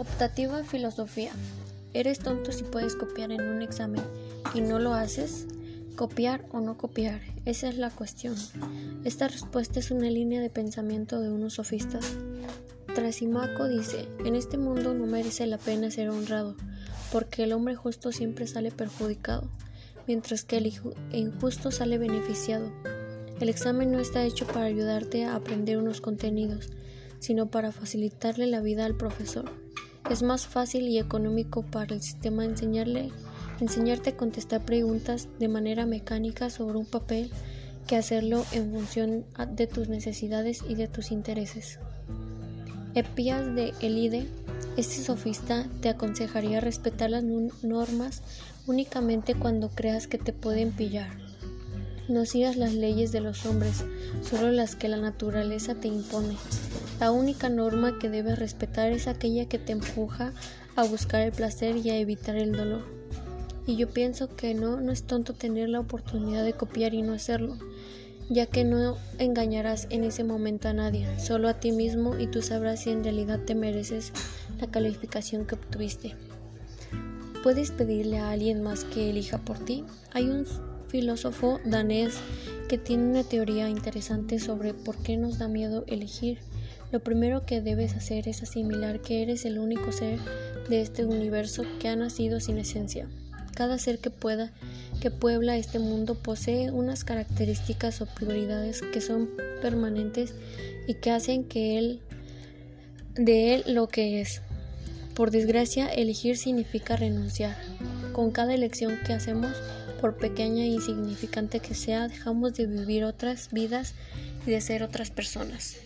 Optativa filosofía. ¿Eres tonto si puedes copiar en un examen y no lo haces? ¿Copiar o no copiar? Esa es la cuestión. Esta respuesta es una línea de pensamiento de unos sofistas. Trasimaco dice, en este mundo no merece la pena ser honrado, porque el hombre justo siempre sale perjudicado, mientras que el injusto sale beneficiado. El examen no está hecho para ayudarte a aprender unos contenidos, sino para facilitarle la vida al profesor. Es más fácil y económico para el sistema enseñarte a contestar preguntas de manera mecánica sobre un papel que hacerlo en función de tus necesidades y de tus intereses. Epías de Elide, este sofista te aconsejaría respetar las normas únicamente cuando creas que te pueden pillar. No sigas las leyes de los hombres, solo las que la naturaleza te impone. La única norma que debes respetar es aquella que te empuja a buscar el placer y a evitar el dolor. Y yo pienso que no, no es tonto tener la oportunidad de copiar y no hacerlo, ya que no engañarás en ese momento a nadie, solo a ti mismo y tú sabrás si en realidad te mereces la calificación que obtuviste. Puedes pedirle a alguien más que elija por ti. Hay un filósofo danés que tiene una teoría interesante sobre por qué nos da miedo elegir. Lo primero que debes hacer es asimilar que eres el único ser de este universo que ha nacido sin esencia. Cada ser que pueda, que puebla este mundo posee unas características o prioridades que son permanentes y que hacen que él de él lo que es. Por desgracia, elegir significa renunciar. Con cada elección que hacemos, por pequeña e insignificante que sea, dejamos de vivir otras vidas y de ser otras personas.